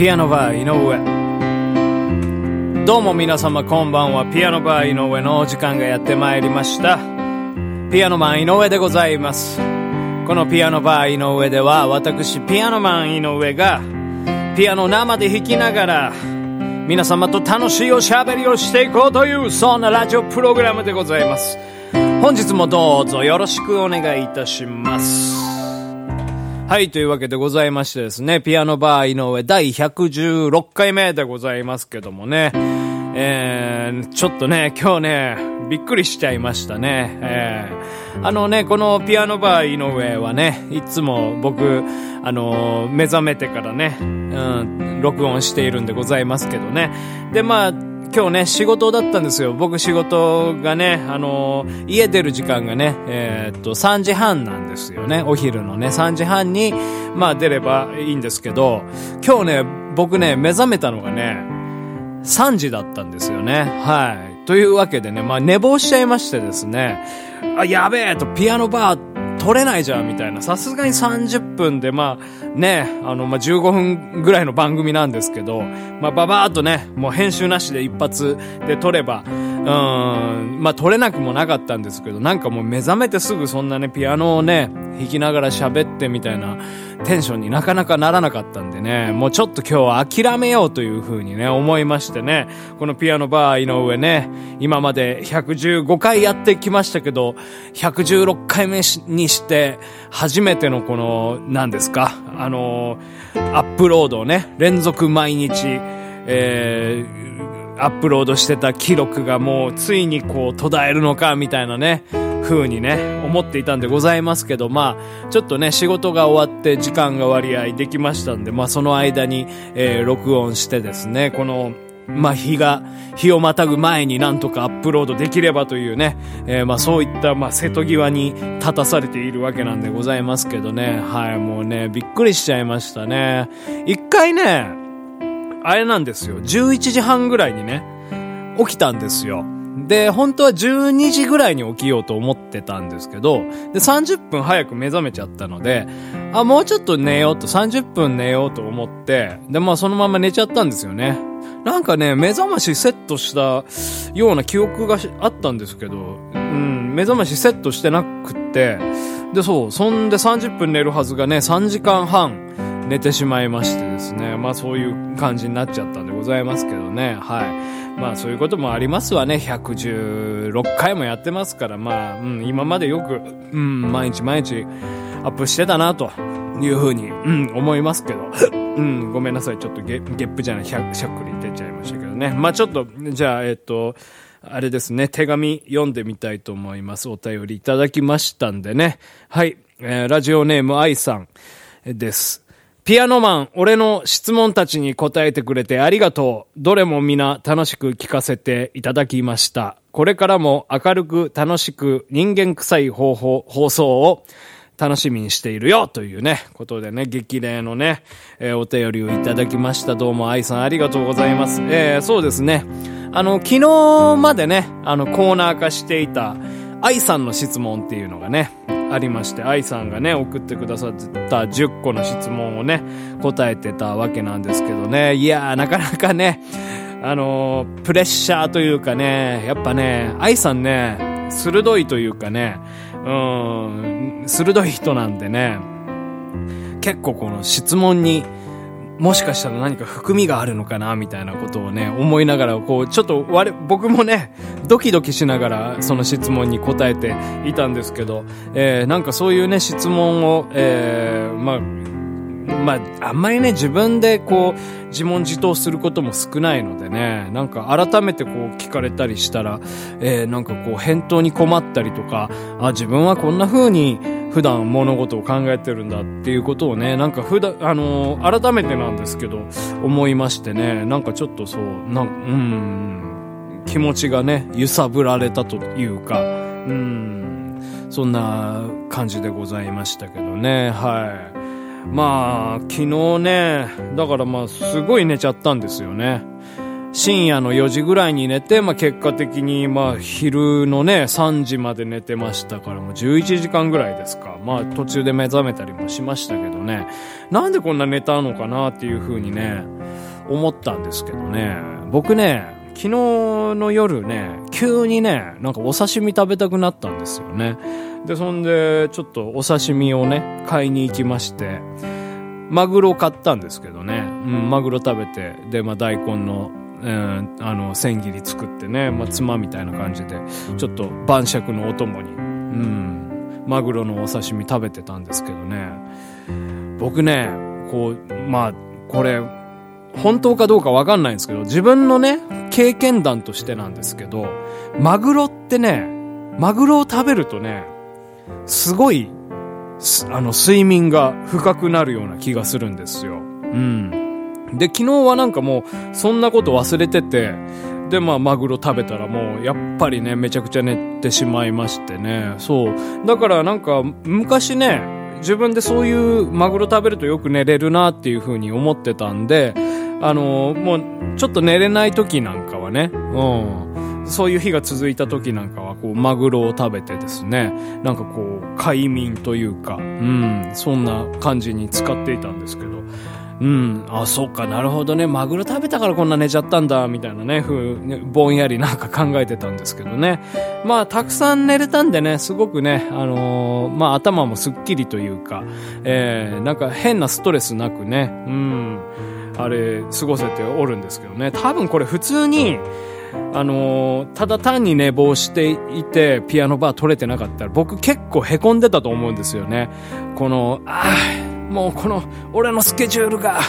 ピアノバー井上。どうも皆様こんばんは。ピアノバー井上のお時間がやってまいりました。ピアノマン井上でございます。このピアノバー井上では私ピアノマン井上がピアノ生で弾きながら皆様と楽しいおしゃべりをしていこうというそんなラジオプログラムでございます。本日もどうぞよろしくお願いいたします。はい、というわけでございましてですね、ピアノバー井上第116回目でございますけどもね、えー、ちょっとね、今日ね、びっくりしちゃいましたね。えー、あのね、このピアノバー井上はね、いつも僕、あの目覚めてからね、うん、録音しているんでございますけどね。で、まあ、今日ね、仕事だったんですよ。僕仕事がね、あのー、家出る時間がね、えー、っと、3時半なんですよね。お昼のね、3時半に、まあ出ればいいんですけど、今日ね、僕ね、目覚めたのがね、3時だったんですよね。はい。というわけでね、まあ寝坊しちゃいましてですね、あ、やべえと、ピアノバー取れないじゃんみたいな。さすがに30分で、まあ、ね、あの、まあ、15分ぐらいの番組なんですけど、まあ、ばばーっとね、もう編集なしで一発で撮れば、うん、まあ、撮れなくもなかったんですけど、なんかもう目覚めてすぐそんなね、ピアノをね、弾きながら喋ってみたいなテンションになかなかならなかったんでね、もうちょっと今日は諦めようという風にね、思いましてね、このピアノバー井上ね、今まで115回やってきましたけど、116回目にして初めてのこの、何ですか、あのアップロードをね、連続毎日、えー、アップロードしてた記録がもうついにこう途絶えるのかみたいなね、風にね、思っていたんでございますけど、まあ、ちょっとね、仕事が終わって時間が割合できましたんで、まあその間に、えー、録音してですね、この、まあ、日が、日をまたぐ前になんとかアップロードできればというね、えー、まあ、そういった、まあ、瀬戸際に立たされているわけなんでございますけどね。はい、もうね、びっくりしちゃいましたね。一回ね、あれなんですよ。11時半ぐらいにね、起きたんですよ。で、本当は12時ぐらいに起きようと思ってたんですけど、で、30分早く目覚めちゃったので、あ、もうちょっと寝ようと、30分寝ようと思って、で、まあそのまま寝ちゃったんですよね。なんかね、目覚ましセットしたような記憶があったんですけど、うん、目覚ましセットしてなくって、で、そう、そんで30分寝るはずがね、3時間半寝てしまいましてですね、まあそういう感じになっちゃったんでございますけどね、はい。まあそういうこともありますわね、116回もやってますから、まあ、うん、今までよく、うん、毎日毎日アップしてたな、というふうに、うん、思いますけど。うん、ごめんなさい。ちょっとゲゲップじゃない、しゃっくり出ちゃいましたけどね。まあちょっと、じゃあ、えっと、あれですね、手紙読んでみたいと思います。お便りいただきましたんでね。はい、えー、ラジオネーム愛さんです。ピアノマン、俺の質問たちに答えてくれてありがとう。どれも皆楽しく聞かせていただきました。これからも明るく楽しく人間臭い方法、放送を楽しみにしているよというね、ことでね、激励のね、えー、お便りをいただきました。どうも愛さんありがとうございます。えー、そうですね。あの、昨日までね、あの、コーナー化していた、愛さんの質問っていうのがね、ありまして、愛さんがね、送ってくださった10個の質問をね、答えてたわけなんですけどね。いやー、なかなかね、あのー、プレッシャーというかね、やっぱね、愛さんね、鋭いというかね、うん、鋭い人なんでね、結構この質問に、もしかしたら何か含みがあるのかなみたいなことをね、思いながら、こう、ちょっと我、僕もね、ドキドキしながらその質問に答えていたんですけど、えー、なんかそういうね、質問を、えー、まあ、まあ、あんまりね、自分でこう、自問自答することも少ないのでね、なんか改めてこう聞かれたりしたら、えー、なんかこう返答に困ったりとか、あ、自分はこんな風に普段物事を考えてるんだっていうことをね、なんか普段、あのー、改めてなんですけど、思いましてね、なんかちょっとそう、なんうん、気持ちがね、揺さぶられたというか、うん、そんな感じでございましたけどね、はい。まあ、昨日ね、だからまあ、すごい寝ちゃったんですよね。深夜の4時ぐらいに寝て、まあ結果的にまあ昼のね、3時まで寝てましたから、もう11時間ぐらいですか。まあ途中で目覚めたりもしましたけどね。なんでこんな寝たのかなっていう風にね、思ったんですけどね、僕ね、昨日の夜ね、急にね、なんかお刺身食べたくなったんですよね。で、そんで、ちょっとお刺身をね、買いに行きまして、マグロ買ったんですけどね、うん、マグロ食べて、で、まあ大根の、うん、あの、千切り作ってね、まあ、つまみたいな感じで、ちょっと晩酌のお供に、うん、マグロのお刺身食べてたんですけどね、僕ね、こう、まあ、これ、本当かどうかわかんないんですけど、自分のね、経験談としてなんですけど、マグロってね、マグロを食べるとね、すごい、あの、睡眠が深くなるような気がするんですよ。うん。で、昨日はなんかもう、そんなこと忘れてて、で、まあ、マグロ食べたらもう、やっぱりね、めちゃくちゃ寝てしまいましてね。そう。だからなんか、昔ね、自分でそういうマグロ食べるとよく寝れるなっていう風に思ってたんで、あの、もう、ちょっと寝れない時なんかはね、うん、そういう日が続いた時なんかは、こう、マグロを食べてですね、なんかこう、快眠というか、うん、そんな感じに使っていたんですけど、うん。あ、そっか、なるほどね。マグロ食べたからこんな寝ちゃったんだ、みたいなね、ふう、ね、ぼんやりなんか考えてたんですけどね。まあ、たくさん寝れたんでね、すごくね、あのー、まあ、頭もすっきりというか、えー、なんか変なストレスなくね、うん。あれ、過ごせておるんですけどね。多分これ普通に、あのー、ただ単に寝坊していて、ピアノバー取れてなかったら、僕結構凹んでたと思うんですよね。この、ああ、もうこの、俺のスケジュールが、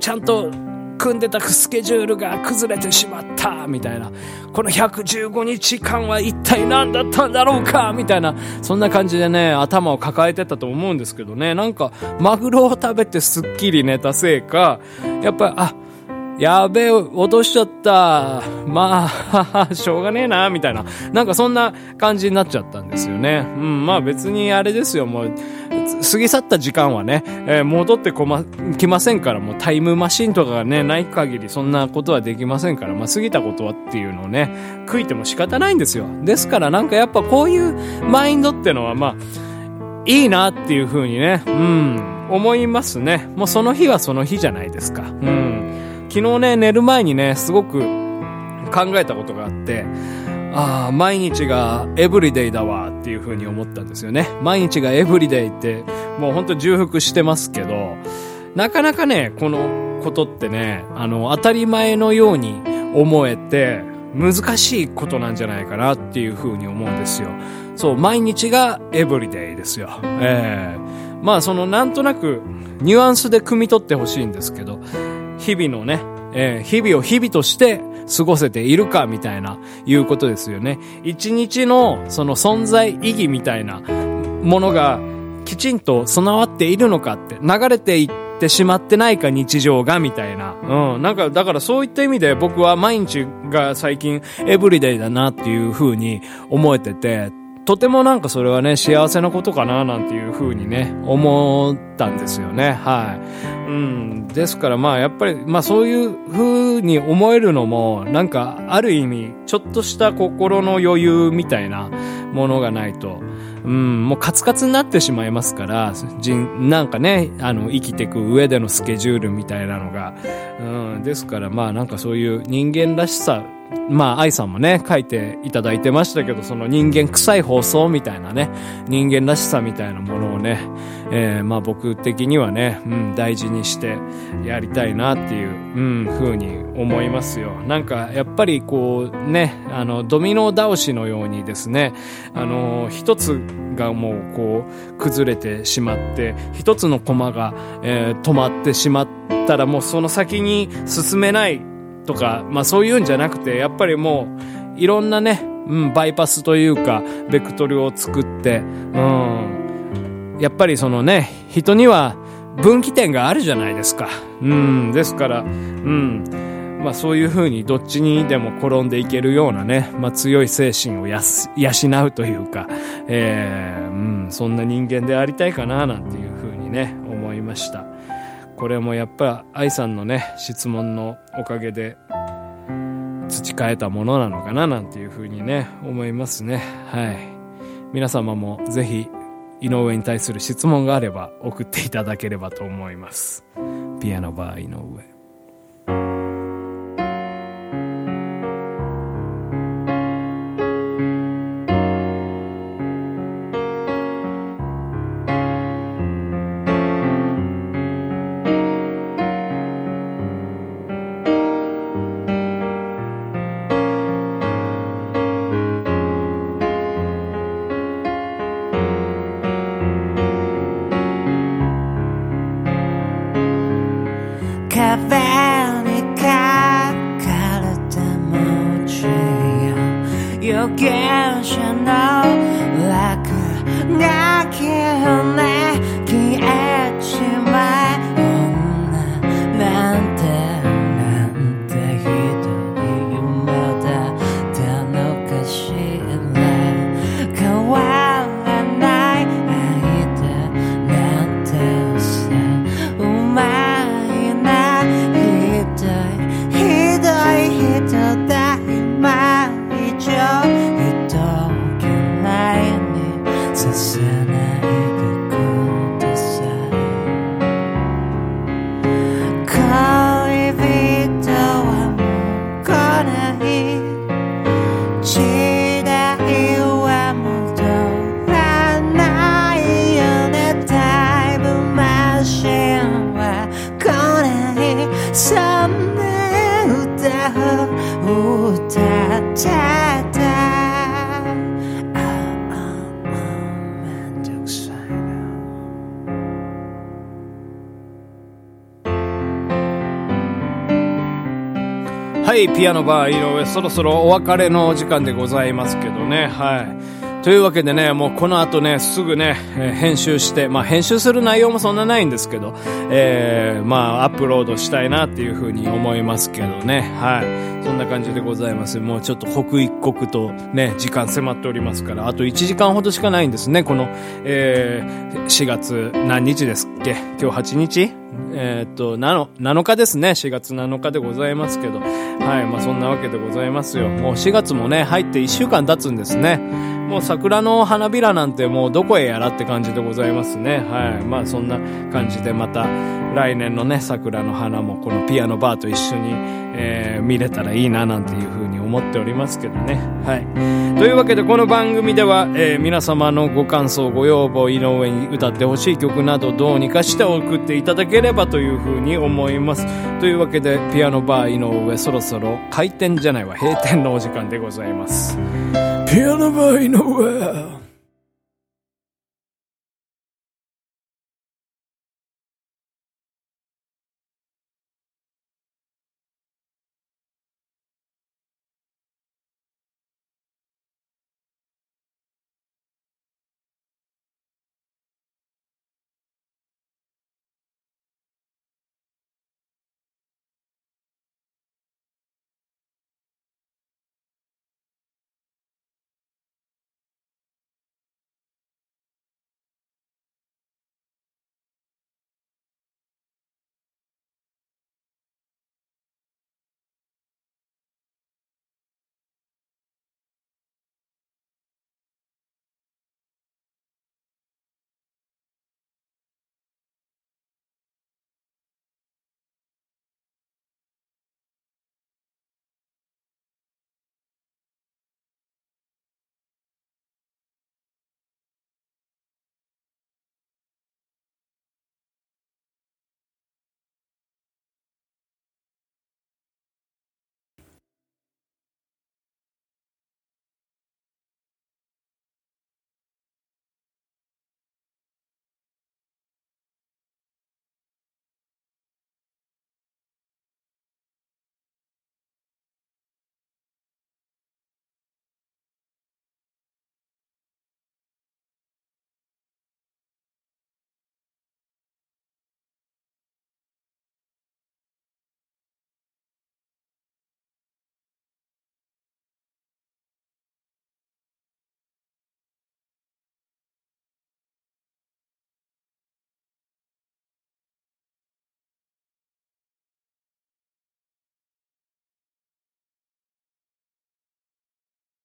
ちゃんと組んでたスケジュールが崩れてしまったみたいな。この115日間は一体何だったんだろうかみたいな。そんな感じでね、頭を抱えてたと思うんですけどね。なんか、マグロを食べてすっきり寝たせいか、やっぱり、あ、やべえ、落としちゃった。まあ、しょうがねえな、みたいな。なんかそんな感じになっちゃったんですよね。うん、まあ別にあれですよ、もう、過ぎ去った時間はね、えー、戻ってこま、来ませんから、もうタイムマシンとかがね、ない限りそんなことはできませんから、まあ過ぎたことはっていうのをね、悔いても仕方ないんですよ。ですからなんかやっぱこういうマインドってのはまあ、いいなっていう風にね、うん、思いますね。もうその日はその日じゃないですか。うん。昨日ね、寝る前にね、すごく考えたことがあって、ああ、毎日がエブリデイだわっていう風に思ったんですよね。毎日がエブリデイって、もうほんと重複してますけど、なかなかね、このことってね、あの、当たり前のように思えて、難しいことなんじゃないかなっていう風に思うんですよ。そう、毎日がエブリデイですよ。ええー、まあそのなんとなくニュアンスで汲み取ってほしいんですけど、日々のね、えー、日々を日々として過ごせているかみたいな、いうことですよね。一日のその存在意義みたいなものがきちんと備わっているのかって、流れていってしまってないか日常がみたいな。うん。なんか、だからそういった意味で僕は毎日が最近エブリデイだなっていう風に思えてて、とてもなんかそれはね、幸せなことかななんていう風にね、思ったんですよね。はい。うん。ですからまあやっぱり、まあそういう風に思えるのも、なんかある意味、ちょっとした心の余裕みたいなものがないと、うん、もうカツカツになってしまいますから、人、なんかね、あの、生きていく上でのスケジュールみたいなのが、うん、ですからまあなんかそういう人間らしさまあ、愛さんもね、書いていただいてましたけど、その人間臭い放送みたいなね、人間らしさみたいなものをね、えー、まあ僕的にはね、うん、大事にしてやりたいなっていう、うん、風に思いますよ。なんか、やっぱりこう、ね、あの、ドミノ倒しのようにですね、あの、一つがもうこう、崩れてしまって、一つのコマが、えー、止まってしまったらもうその先に進めないとか、まあそういうんじゃなくて、やっぱりもう、いろんなね、うん、バイパスというか、ベクトルを作って、うん、やっぱりそのね、人には分岐点があるじゃないですか。うん、ですから、うん、まあそういうふうにどっちにでも転んでいけるようなね、まあ強い精神をやす養うというか、えー、うん、そんな人間でありたいかな、なんていうふうにね、思いました。これもやっぱ愛さんのね質問のおかげで培えたものなのかななんていうふうにね思いますねはい皆様もぜひ井上に対する質問があれば送っていただければと思います。ピアノバー井上。I can't い、ピアノバー井上、そろそろお別れのお時間でございますけどね、はい。というわけでね、もうこの後ね、すぐね、えー編集して、まあ編集する内容もそんなないんですけど、えー、まあアップロードしたいなっていうふうに思いますけどね、はい。そんな感じでございます。もうちょっと刻一刻とね、時間迫っておりますから、あと1時間ほどしかないんですね、この、えー、4月何日ですっけ？今日8日？えーっと、7, 7日ですね。4月7日でございますけど。はい。まあそんなわけでございますよ。もう4月もね、入って1週間経つんですね。もう桜の花びらなんてもうどこへやらって感じでございますね。はい。まあそんな感じでまた来年のね、桜の花もこのピアノバーと一緒に、えー見れたらいいななんていうふうに思っておりますけどね。はい。というわけでこの番組では、えー皆様のご感想、ご要望、井上に歌ってほしい曲などどうにかして送っていただければというふうに思います。というわけでピアノバー井上そろそろ開店じゃないわ、閉店のお時間でございます。ピアノバー井上。